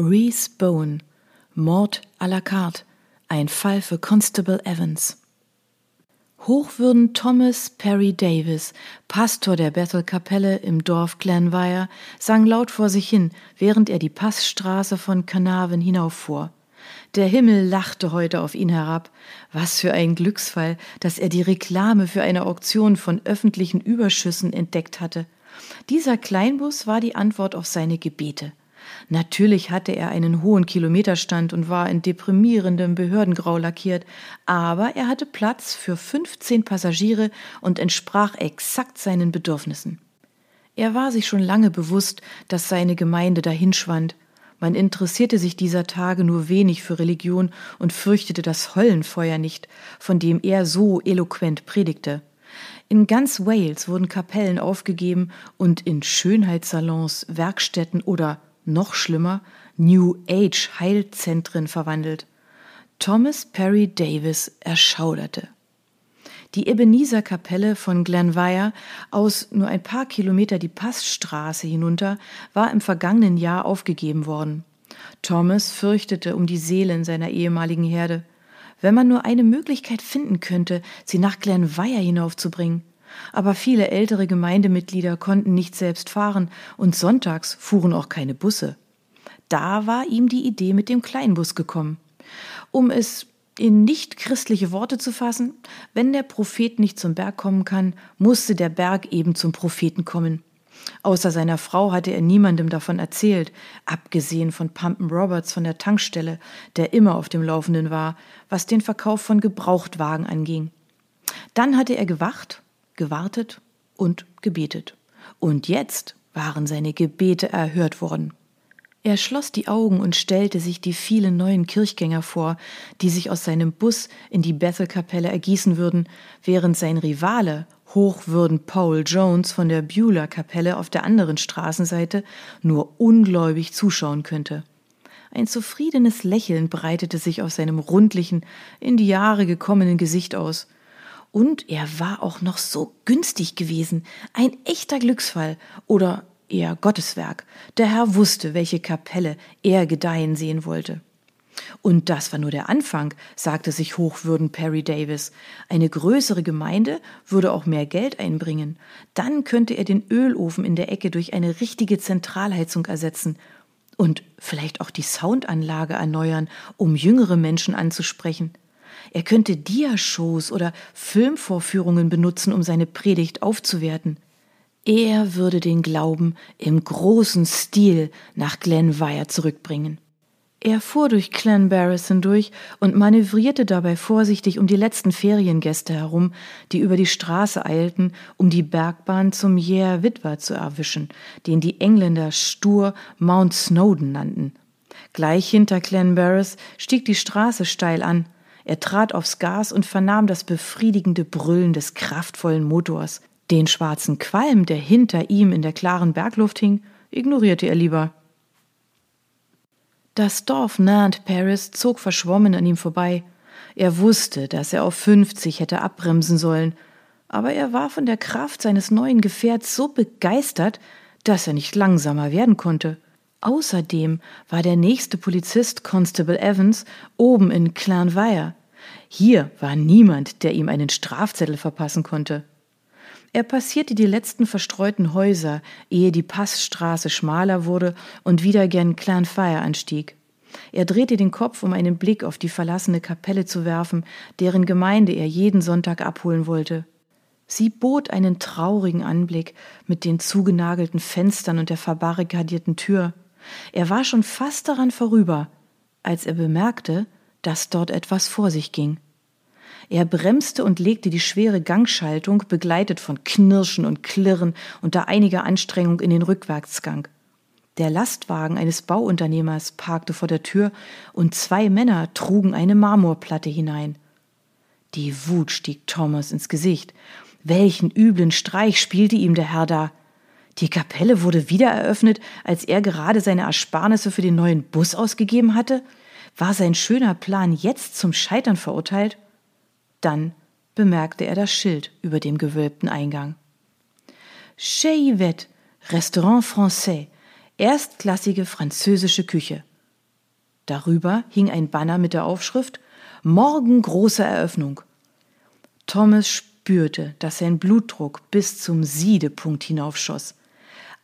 Reese Bowen, Mord à la carte, ein Fall für Constable Evans. Hochwürden Thomas Perry Davis, Pastor der Bethel-Kapelle im Dorf Glenwire, sang laut vor sich hin, während er die Passstraße von Carnarvon hinauffuhr. Der Himmel lachte heute auf ihn herab. Was für ein Glücksfall, dass er die Reklame für eine Auktion von öffentlichen Überschüssen entdeckt hatte. Dieser Kleinbus war die Antwort auf seine Gebete. Natürlich hatte er einen hohen Kilometerstand und war in deprimierendem Behördengrau lackiert, aber er hatte Platz für 15 Passagiere und entsprach exakt seinen Bedürfnissen. Er war sich schon lange bewusst, dass seine Gemeinde dahinschwand. Man interessierte sich dieser Tage nur wenig für Religion und fürchtete das Höllenfeuer nicht, von dem er so eloquent predigte. In ganz Wales wurden Kapellen aufgegeben und in Schönheitssalons, Werkstätten oder noch schlimmer, New Age Heilzentren verwandelt. Thomas Perry Davis erschauderte. Die Ebenezer Kapelle von Glenwire aus nur ein paar Kilometer die Passstraße hinunter war im vergangenen Jahr aufgegeben worden. Thomas fürchtete um die Seelen seiner ehemaligen Herde. Wenn man nur eine Möglichkeit finden könnte, sie nach Glenwire hinaufzubringen. Aber viele ältere Gemeindemitglieder konnten nicht selbst fahren und sonntags fuhren auch keine Busse. Da war ihm die Idee mit dem Kleinbus gekommen. Um es in nicht christliche Worte zu fassen, wenn der Prophet nicht zum Berg kommen kann, musste der Berg eben zum Propheten kommen. Außer seiner Frau hatte er niemandem davon erzählt, abgesehen von Pumpen Roberts von der Tankstelle, der immer auf dem Laufenden war, was den Verkauf von Gebrauchtwagen anging. Dann hatte er gewacht gewartet und gebetet. Und jetzt waren seine Gebete erhört worden. Er schloss die Augen und stellte sich die vielen neuen Kirchgänger vor, die sich aus seinem Bus in die Bethel-Kapelle ergießen würden, während sein Rivale, Hochwürden Paul Jones von der Beulah-Kapelle auf der anderen Straßenseite, nur ungläubig zuschauen könnte. Ein zufriedenes Lächeln breitete sich auf seinem rundlichen, in die Jahre gekommenen Gesicht aus. Und er war auch noch so günstig gewesen. Ein echter Glücksfall oder eher Gotteswerk. Der Herr wusste, welche Kapelle er gedeihen sehen wollte. Und das war nur der Anfang, sagte sich Hochwürden Perry Davis. Eine größere Gemeinde würde auch mehr Geld einbringen. Dann könnte er den Ölofen in der Ecke durch eine richtige Zentralheizung ersetzen und vielleicht auch die Soundanlage erneuern, um jüngere Menschen anzusprechen. Er könnte Diashows oder Filmvorführungen benutzen, um seine Predigt aufzuwerten. Er würde den Glauben im großen Stil nach Glenwire zurückbringen. Er fuhr durch Clanbarris hindurch und manövrierte dabei vorsichtig um die letzten Feriengäste herum, die über die Straße eilten, um die Bergbahn zum Yare Witwer zu erwischen, den die Engländer stur Mount Snowden nannten. Gleich hinter Clanbarris stieg die Straße steil an. Er trat aufs Gas und vernahm das befriedigende Brüllen des kraftvollen Motors. Den schwarzen Qualm, der hinter ihm in der klaren Bergluft hing, ignorierte er lieber. Das Dorf Nantes Paris zog verschwommen an ihm vorbei. Er wusste, dass er auf 50 hätte abbremsen sollen, aber er war von der Kraft seines neuen Gefährts so begeistert, dass er nicht langsamer werden konnte. Außerdem war der nächste Polizist Constable Evans oben in Clanvire. Hier war niemand, der ihm einen Strafzettel verpassen konnte. Er passierte die letzten verstreuten Häuser, ehe die Passstraße schmaler wurde und wieder gern Clanfire anstieg. Er drehte den Kopf, um einen Blick auf die verlassene Kapelle zu werfen, deren Gemeinde er jeden Sonntag abholen wollte. Sie bot einen traurigen Anblick mit den zugenagelten Fenstern und der verbarrikadierten Tür. Er war schon fast daran vorüber, als er bemerkte, dass dort etwas vor sich ging. Er bremste und legte die schwere Gangschaltung, begleitet von Knirschen und Klirren, unter einiger Anstrengung in den Rückwärtsgang. Der Lastwagen eines Bauunternehmers parkte vor der Tür und zwei Männer trugen eine Marmorplatte hinein. Die Wut stieg Thomas ins Gesicht. Welchen üblen Streich spielte ihm der Herr da? Die Kapelle wurde wieder eröffnet, als er gerade seine Ersparnisse für den neuen Bus ausgegeben hatte? War sein schöner Plan jetzt zum Scheitern verurteilt? Dann bemerkte er das Schild über dem gewölbten Eingang. Chez Yvette, Restaurant Français, erstklassige französische Küche. Darüber hing ein Banner mit der Aufschrift Morgen große Eröffnung. Thomas spürte, dass sein Blutdruck bis zum Siedepunkt hinaufschoss.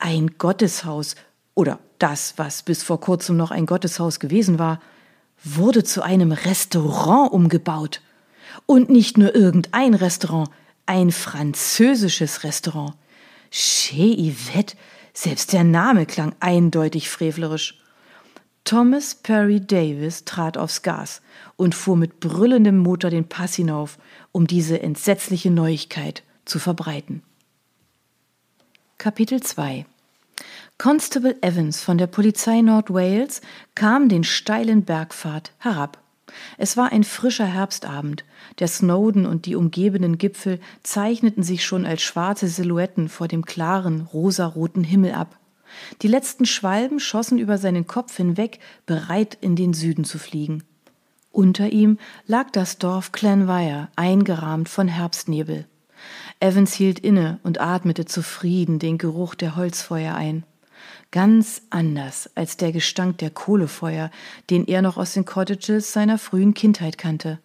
Ein Gotteshaus oder das, was bis vor kurzem noch ein Gotteshaus gewesen war, wurde zu einem Restaurant umgebaut. Und nicht nur irgendein Restaurant, ein französisches Restaurant. Chez Yvette, selbst der Name klang eindeutig frevlerisch. Thomas Perry Davis trat aufs Gas und fuhr mit brüllendem Motor den Pass hinauf, um diese entsetzliche Neuigkeit zu verbreiten. Kapitel 2 Constable Evans von der Polizei Nord Wales kam den steilen Bergpfad herab. Es war ein frischer Herbstabend. Der Snowden und die umgebenden Gipfel zeichneten sich schon als schwarze Silhouetten vor dem klaren, rosaroten Himmel ab. Die letzten Schwalben schossen über seinen Kopf hinweg, bereit in den Süden zu fliegen. Unter ihm lag das Dorf Clanwire, eingerahmt von Herbstnebel. Evans hielt inne und atmete zufrieden den Geruch der Holzfeuer ein. Ganz anders als der Gestank der Kohlefeuer, den er noch aus den Cottages seiner frühen Kindheit kannte.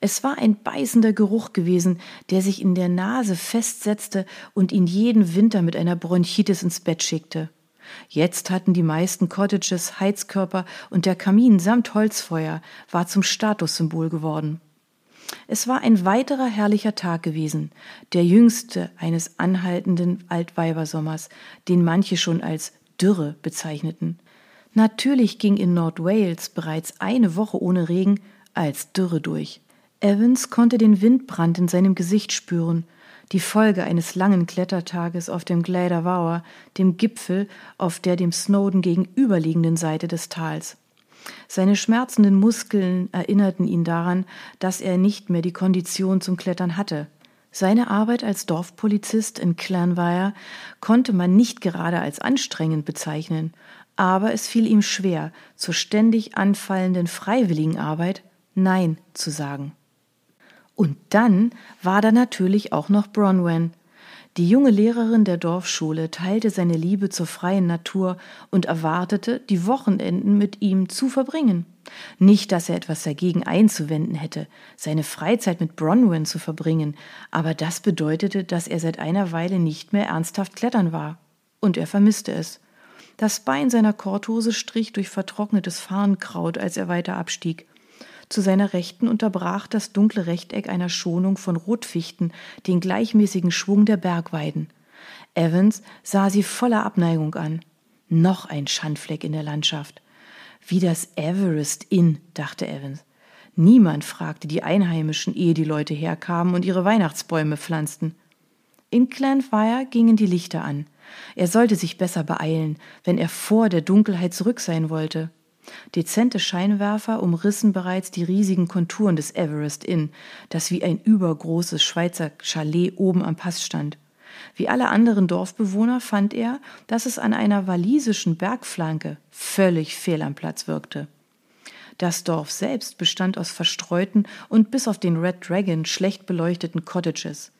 Es war ein beißender Geruch gewesen, der sich in der Nase festsetzte und ihn jeden Winter mit einer Bronchitis ins Bett schickte. Jetzt hatten die meisten Cottages Heizkörper und der Kamin samt Holzfeuer war zum Statussymbol geworden. Es war ein weiterer herrlicher Tag gewesen, der jüngste eines anhaltenden Altweibersommers, den manche schon als Dürre bezeichneten. Natürlich ging in Nordwales bereits eine Woche ohne Regen als Dürre durch. Evans konnte den Windbrand in seinem Gesicht spüren die Folge eines langen Klettertages auf dem Glader dem Gipfel auf der dem Snowden gegenüberliegenden Seite des Tals. Seine schmerzenden Muskeln erinnerten ihn daran, dass er nicht mehr die Kondition zum Klettern hatte. Seine Arbeit als Dorfpolizist in Clanwire konnte man nicht gerade als anstrengend bezeichnen, aber es fiel ihm schwer, zur ständig anfallenden Freiwilligenarbeit Nein zu sagen. Und dann war da natürlich auch noch Bronwen. Die junge Lehrerin der Dorfschule teilte seine Liebe zur freien Natur und erwartete, die Wochenenden mit ihm zu verbringen. Nicht, dass er etwas dagegen einzuwenden hätte, seine Freizeit mit Bronwen zu verbringen, aber das bedeutete, dass er seit einer Weile nicht mehr ernsthaft klettern war. Und er vermisste es. Das Bein seiner Korthose strich durch vertrocknetes Farnkraut, als er weiter abstieg. Zu seiner Rechten unterbrach das dunkle Rechteck einer Schonung von Rotfichten den gleichmäßigen Schwung der Bergweiden. Evans sah sie voller Abneigung an. Noch ein Schandfleck in der Landschaft. Wie das Everest Inn, dachte Evans. Niemand fragte die Einheimischen, ehe die Leute herkamen und ihre Weihnachtsbäume pflanzten. In Clanfire gingen die Lichter an. Er sollte sich besser beeilen, wenn er vor der Dunkelheit zurück sein wollte. Dezente Scheinwerfer umrissen bereits die riesigen Konturen des Everest Inn, das wie ein übergroßes Schweizer Chalet oben am Pass stand. Wie alle anderen Dorfbewohner fand er, dass es an einer walisischen Bergflanke völlig fehl am Platz wirkte. Das Dorf selbst bestand aus verstreuten und bis auf den Red Dragon schlecht beleuchteten Cottages.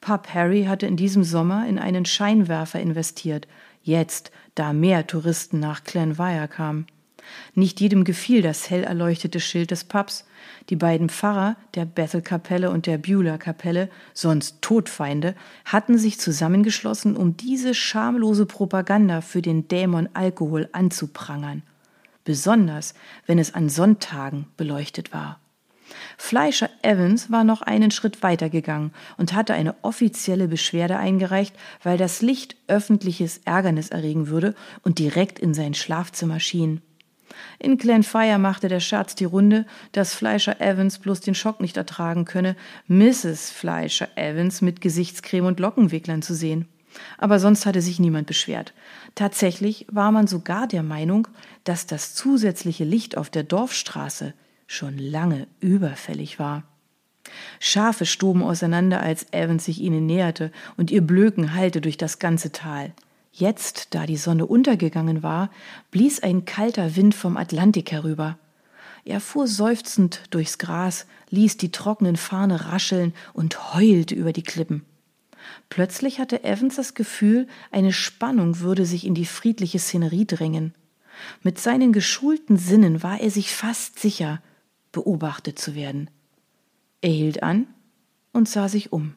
Pub Harry hatte in diesem Sommer in einen Scheinwerfer investiert, jetzt, da mehr Touristen nach Clanwire kamen. Nicht jedem gefiel das hell erleuchtete Schild des Pubs. Die beiden Pfarrer der Bethel-Kapelle und der Beulah-Kapelle, sonst Todfeinde, hatten sich zusammengeschlossen, um diese schamlose Propaganda für den Dämon Alkohol anzuprangern. Besonders, wenn es an Sonntagen beleuchtet war. Fleischer Evans war noch einen Schritt weiter gegangen und hatte eine offizielle Beschwerde eingereicht, weil das Licht öffentliches Ärgernis erregen würde und direkt in sein Schlafzimmer schien. In Glenfire machte der Scherz die Runde, dass Fleischer Evans bloß den Schock nicht ertragen könne, Mrs. Fleischer Evans mit Gesichtscreme und Lockenwicklern zu sehen. Aber sonst hatte sich niemand beschwert. Tatsächlich war man sogar der Meinung, dass das zusätzliche Licht auf der Dorfstraße schon lange überfällig war. Schafe stoben auseinander, als Evans sich ihnen näherte, und ihr Blöken hallte durch das ganze Tal. Jetzt, da die Sonne untergegangen war, blies ein kalter Wind vom Atlantik herüber. Er fuhr seufzend durchs Gras, ließ die trockenen Fahne rascheln und heulte über die Klippen. Plötzlich hatte Evans das Gefühl, eine Spannung würde sich in die friedliche Szenerie drängen. Mit seinen geschulten Sinnen war er sich fast sicher, beobachtet zu werden. Er hielt an und sah sich um.